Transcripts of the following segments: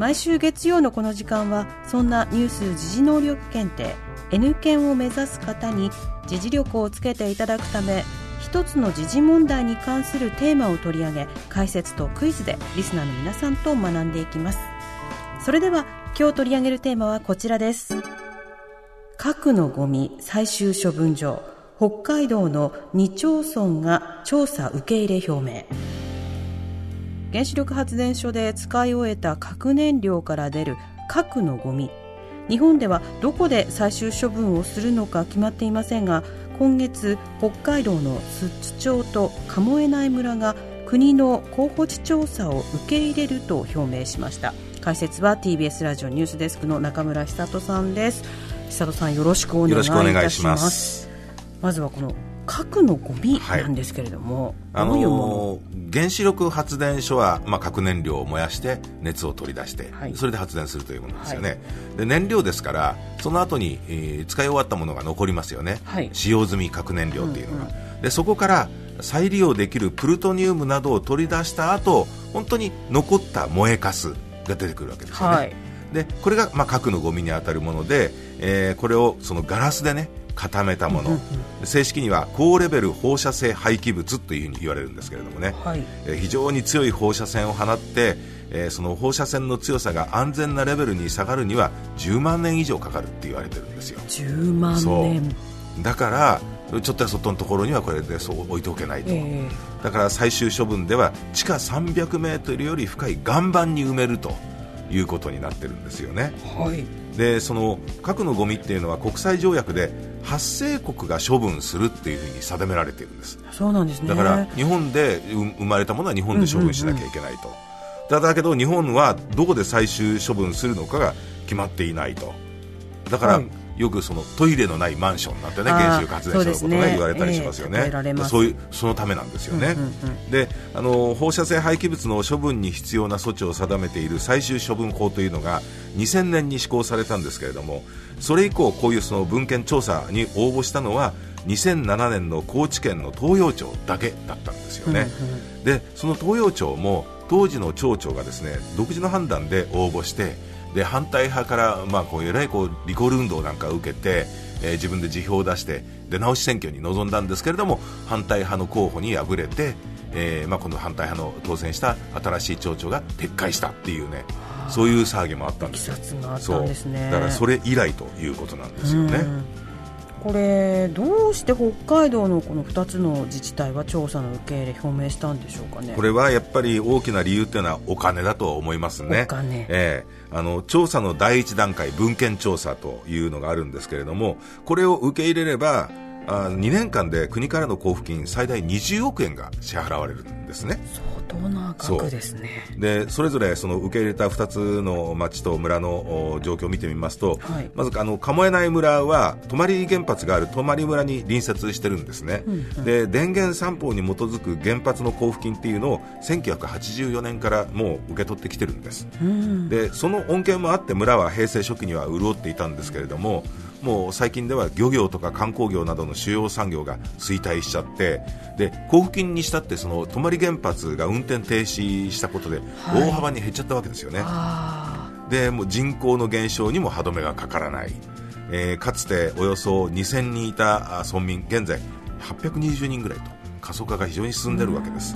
毎週月曜のこの時間はそんなニュース時事能力検定 N 検を目指す方に時事力をつけていただくため一つの時事問題に関するテーマを取り上げ解説とクイズでリスナーの皆さんと学んでいきます。それでは今日取り上げるテーマはこちらです。核のゴミ最終処分場。北海道の2町村が調査受け入れ表明。原子力発電所で使い終えた核燃料から出る核のゴミ。日本ではどこで最終処分をするのか決まっていませんが今月北海道の寿都町と鴨江内村が国の候補地調査を受け入れると表明しました。解説は TBS ラジオニュースデスクの中村久人さんです。久人さんよろしくお願いいたします。まずはこの核のゴミなんですけれども、はい、どういうもの？原子力発電所は、まあ、核燃料を燃やして熱を取り出して、はい、それで発電するというものですよね、はい、で燃料ですからその後に、えー、使い終わったものが残りますよね、使用済み核燃料っていうのが、うんうん、でそこから再利用できるプルトニウムなどを取り出した後本当に残った燃えかすが出てくるわけですよね、でこれが、まあ、核のゴミに当たるもので、えー、これをそのガラスでね固めたもの、正式には高レベル放射性廃棄物というふうに言われるんですけれどもね、はい、え非常に強い放射線を放って、えー、その放射線の強さが安全なレベルに下がるには10万年以上かかるって言われてるんですよ。10万年。だからちょっと外のところにはこれでそう置いておけないと、えー、だから最終処分では地下300メートルより深い岩盤に埋めるということになってるんですよね、はい、でその核のゴミっていうのは国際条約で発生国が処分するっていうふうに定められているんです。そうなんですね。だから日本で生まれたものは日本で処分しなきゃいけないと、うんうんうん、だけど日本はどこで最終処分するのかが決まっていないと。だから、はいよくそのトイレのないマンションなんてね原子力発電所のことね、ね、言われたりしますよね、えー、そういうそのためなんですよね、うんうんうん、であの放射性廃棄物の処分に必要な措置を定めている最終処分法というのが2000年に施行されたんですけれどもそれ以降こういうその文献調査に応募したのは2007年の高知県の東洋町だけだったんですよね、うんうん、でその東洋町も当時の町長がですね独自の判断で応募してで反対派から、まあ、こうえらいこうリコール運動なんかを受けて、えー、自分で辞表を出して出直し選挙に臨んだんですけれども反対派の候補に敗れて、えーまあ、この反対派の当選した新しい町長が撤回したっていうねそういう騒ぎもあったんですよ。そうだからそれ以来ということなんですよね。これどうして北海道のこの2つの自治体は調査の受け入れ表明したんでしょうかね？これはやっぱり大きな理由というのはお金だと思いますね。お金、えー、あの調査の第一段階文献調査というのがあるんですけれどもこれを受け入れればあ2年間で国からの交付金最大20億円が支払われるんですね。相当な額ですね。でそれぞれその受け入れた2つの町と村の状況を見てみますと、はい、まずあの鴨江内村は泊原発がある。泊村に隣接してるんですね、うんうん、で電源三法に基づく原発の交付金っていうのを1984年からもう受け取ってきてるんです、うん、でその恩恵もあって村は平成初期には潤っていたんですけれどももう最近では漁業とか観光業などの主要産業が衰退しちゃってで交付金にしたってその泊原発が運転停止したことで大幅に減っちゃったわけですよね、はい、でもう人口の減少にも歯止めがかからない、えー、かつておよそ2000人いた村民現在820人ぐらいと過疎化が非常に進んでいるわけです、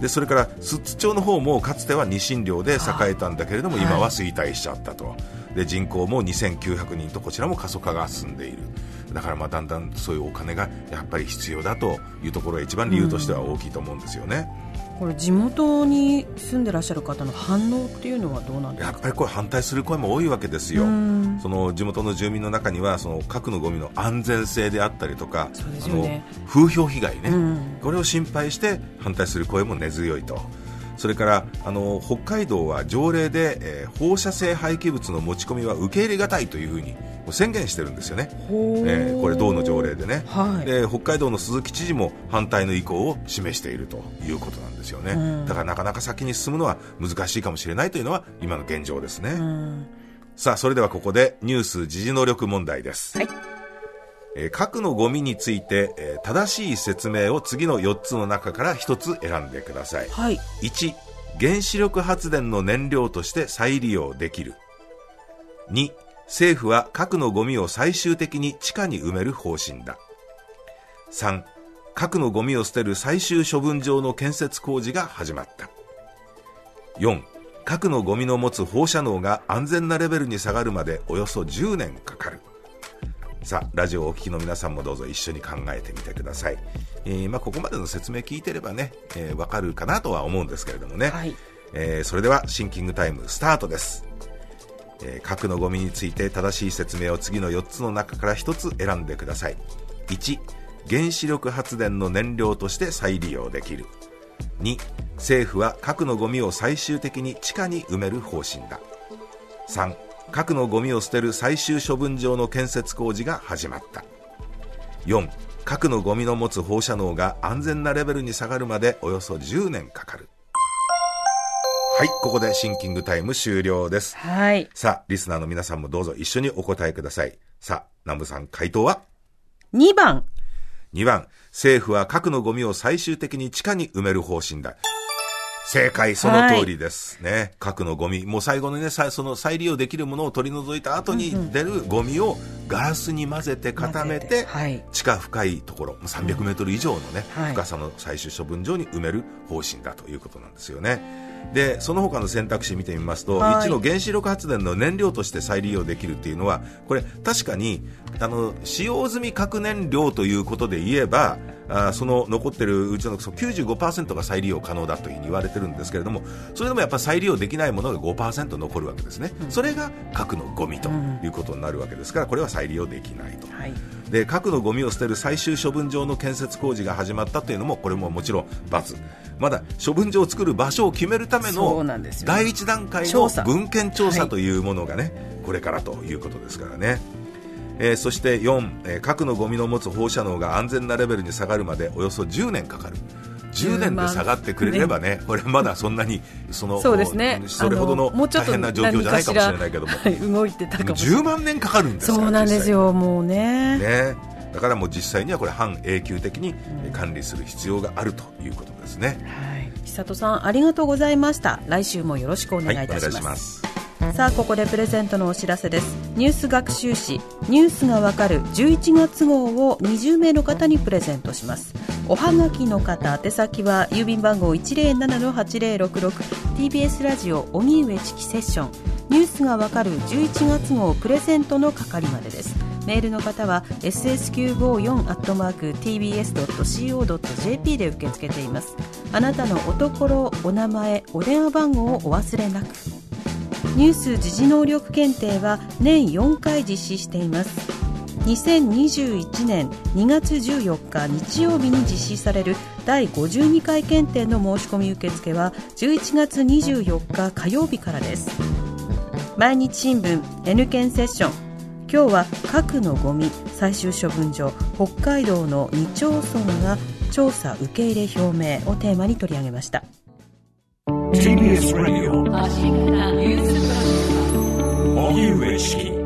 でそれから寿都町の方もかつてはニシン漁で栄えたんだけれども今は衰退しちゃったと、で人口も2900人とこちらも過疎化が進んでいる。だからまあだんだんそういうお金がやっぱり必要だというところが一番理由としては大きいと思うんですよね。これ地元に住んでらっしゃる方の反応っていうのはどうなんですか？やっぱりこれ反対する声も多いわけですよ、その地元の住民の中にはその核のゴミの安全性であったりとか、ね、風評被害ね、これを心配して反対する声も根強いと。それからあの北海道は条例で、えー、放射性廃棄物の持ち込みは受け入れがたいというふうに宣言してるんですよね、えー、これ、道の条例でね、はい、で北海道の鈴木知事も反対の意向を示しているということなんですよね、うん、だからなかなか先に進むのは難しいかもしれないというのは今の現状ですね。うん。さあ、それではここでニュース時事能力問題です。はい。えー、核のゴミについて、えー、正しい説明を次の4つの中から1つ選んでください。はい。1、原子力発電の燃料として再利用できる。2、政府は核のゴミを最終的に地下に埋める方針だ。3、核のゴミを捨てる最終処分場の建設工事が始まった。4、核のゴミの持つ放射能が安全なレベルに下がるまでおよそ10年かかるさあラジオをお聞きの皆さんもどうぞ一緒に考えてみてください、えー、まあ、ここまでの説明聞いてればね、えー、分かるかなとは思うんですけれどもね、はい、えー、それではシンキングタイムスタートです。えー、核のゴミについて正しい説明を次の4つの中から1つ選んでください。1原子力発電の燃料として再利用できる。2政府は核のゴミを最終的に地下に埋める方針だ。3核のゴミを捨てる最終処分場の建設工事が始まった4核のゴミの持つ放射能が安全なレベルに下がるまでおよそ10年かかるはい、ここでシンキングタイム終了です。はい。さあ、リスナーの皆さんもどうぞ一緒にお答えください。さあ、南部さん、回答は ?2 番。2番、政府は核のゴミを最終的に地下に埋める方針だ。正解、その通りです。はい、ね。核のゴミ。もう最後のね、その再利用できるものを取り除いた後に出るゴミをガラスに混ぜて固めて、はい、地下深いところ、300メートル以上のね、はい、深さの最終処分場に埋める方針だということなんですよね。でその他の選択肢見てみますと、はい、1の原子力発電の燃料として再利用できるっていうのはこれ確かにあの使用済み核燃料ということで言えばあその残ってるうちの95%が再利用可能だというふうに言われてるんですけれどもそれでもやっぱり再利用できないものが5%残るわけですね、うん、それが核のゴミということになるわけですからこれは再利用できないと、はい、で核のゴミを捨てる最終処分場の建設工事が始まったというのもこれももちろん×まだ処分場を作る場所を決めるための第一段階の文献調査というものがね、これからということですからね。えー、そして4、えー、核のゴミの持つ放射能が安全なレベルに下がるまでおよそ10年かかる。10年で下がってくれればね、これまだそんなにそのそうですね。それほどの大変な状況じゃないかもしれないけども、はい、動いてたかも10万年かかるんですそうなんですよ、もうね。ね。だからもう実際にはこれ半永久的に管理する必要があるということですね。はい、久里さんありがとうございました。来週もよろしくお願いいたします。はい、ます。さあここでプレゼントのお知らせです。ニュース学習誌ニュースがわかる11月号を20名の方にプレゼントしますおはがきの方宛先は郵便番号 107-8066TBS ラジオ荻上チキセッション。ニュースがわかる11月号プレゼントの係までです。メールの方は ss954-tbs.co.jp で受け付けています。あなたのおところお名前お電話番号をお忘れなく。ニュース時事能力検定は年4回実施しています。2021年2月14日日曜日に実施される第52回検定の申し込み受付は11月24日火曜日からです。毎日新聞 N 検セッション。今日は核のゴミ最終処分場北海道の2町村が調査受け入れ表明をテーマに取り上げました。TBS ラジオ荻上チキ